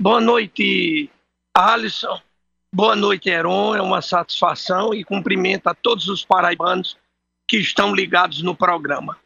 Boa noite, Alisson. Boa noite, Heron. É uma satisfação e cumprimento a todos os paraibanos que estão ligados no programa.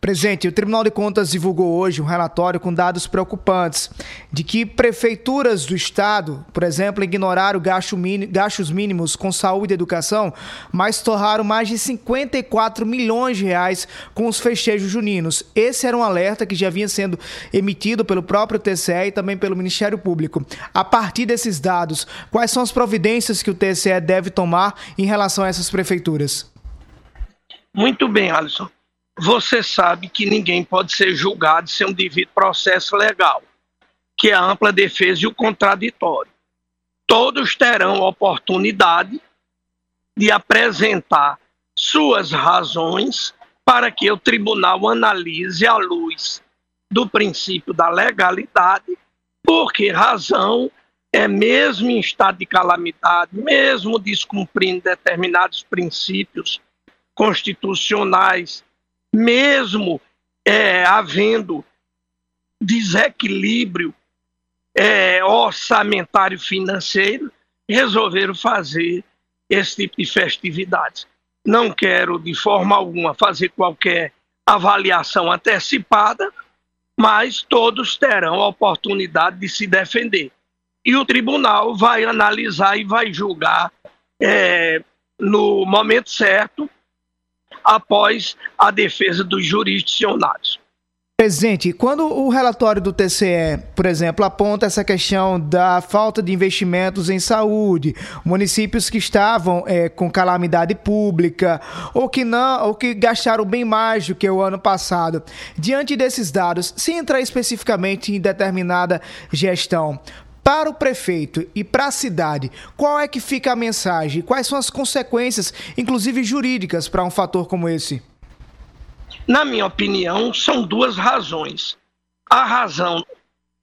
Presente, o Tribunal de Contas divulgou hoje um relatório com dados preocupantes de que prefeituras do estado, por exemplo, ignoraram gastos mínimos com saúde e educação, mas torraram mais de 54 milhões de reais com os festejos juninos. Esse era um alerta que já vinha sendo emitido pelo próprio TCE e também pelo Ministério Público. A partir desses dados, quais são as providências que o TCE deve tomar em relação a essas prefeituras? Muito bem, Alisson você sabe que ninguém pode ser julgado sem um devido processo legal, que é a ampla defesa e o contraditório. Todos terão oportunidade de apresentar suas razões para que o tribunal analise à luz do princípio da legalidade, porque razão é mesmo em estado de calamidade, mesmo descumprindo determinados princípios constitucionais mesmo é, havendo desequilíbrio é, orçamentário financeiro, resolveram fazer esse tipo de festividades. Não quero, de forma alguma, fazer qualquer avaliação antecipada, mas todos terão a oportunidade de se defender. E o tribunal vai analisar e vai julgar é, no momento certo após a defesa dos jurisdicionados. Presidente, quando o relatório do TCE, por exemplo, aponta essa questão da falta de investimentos em saúde, municípios que estavam é, com calamidade pública ou que não, ou que gastaram bem mais do que o ano passado, diante desses dados, se entrar especificamente em determinada gestão, para o prefeito e para a cidade, qual é que fica a mensagem? Quais são as consequências, inclusive jurídicas, para um fator como esse? Na minha opinião, são duas razões. A razão,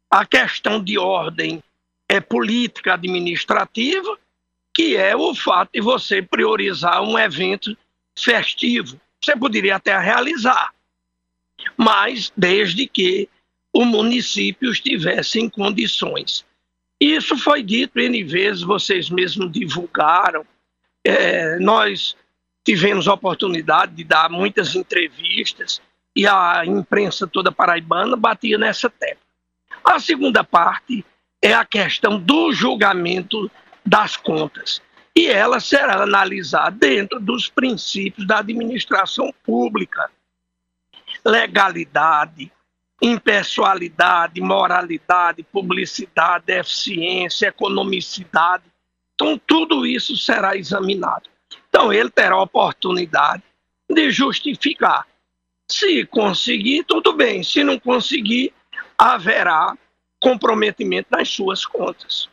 a questão de ordem é política administrativa, que é o fato de você priorizar um evento festivo. Você poderia até realizar, mas desde que o município estivesse em condições isso foi dito N vezes, vocês mesmos divulgaram. É, nós tivemos a oportunidade de dar muitas entrevistas e a imprensa toda paraibana batia nessa tecla. A segunda parte é a questão do julgamento das contas. E ela será analisada dentro dos princípios da administração pública. Legalidade, impessoalidade, moralidade, publicidade, eficiência, economicidade. Então, tudo isso será examinado. Então, ele terá a oportunidade de justificar. Se conseguir, tudo bem. Se não conseguir, haverá comprometimento nas suas contas.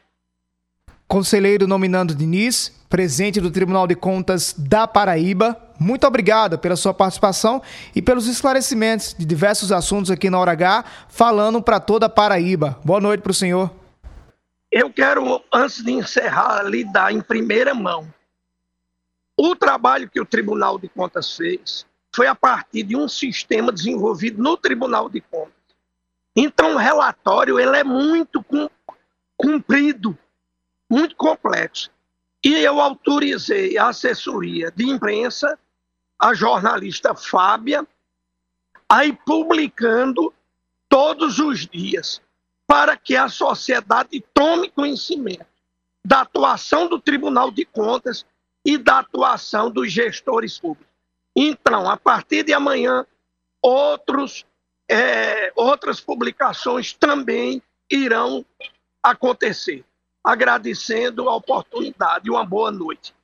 Conselheiro nominando Diniz, presidente do Tribunal de Contas da Paraíba, muito obrigado pela sua participação e pelos esclarecimentos de diversos assuntos aqui na Hora H, falando para toda Paraíba. Boa noite para o senhor. Eu quero, antes de encerrar, lhe dar em primeira mão. O trabalho que o Tribunal de Contas fez foi a partir de um sistema desenvolvido no Tribunal de Contas. Então, o relatório ele é muito cumprido, muito complexo. E eu autorizei a assessoria de imprensa a jornalista Fábia a ir publicando todos os dias para que a sociedade tome conhecimento da atuação do Tribunal de Contas e da atuação dos gestores públicos. Então, a partir de amanhã, outros, é, outras publicações também irão acontecer. Agradecendo a oportunidade uma boa noite.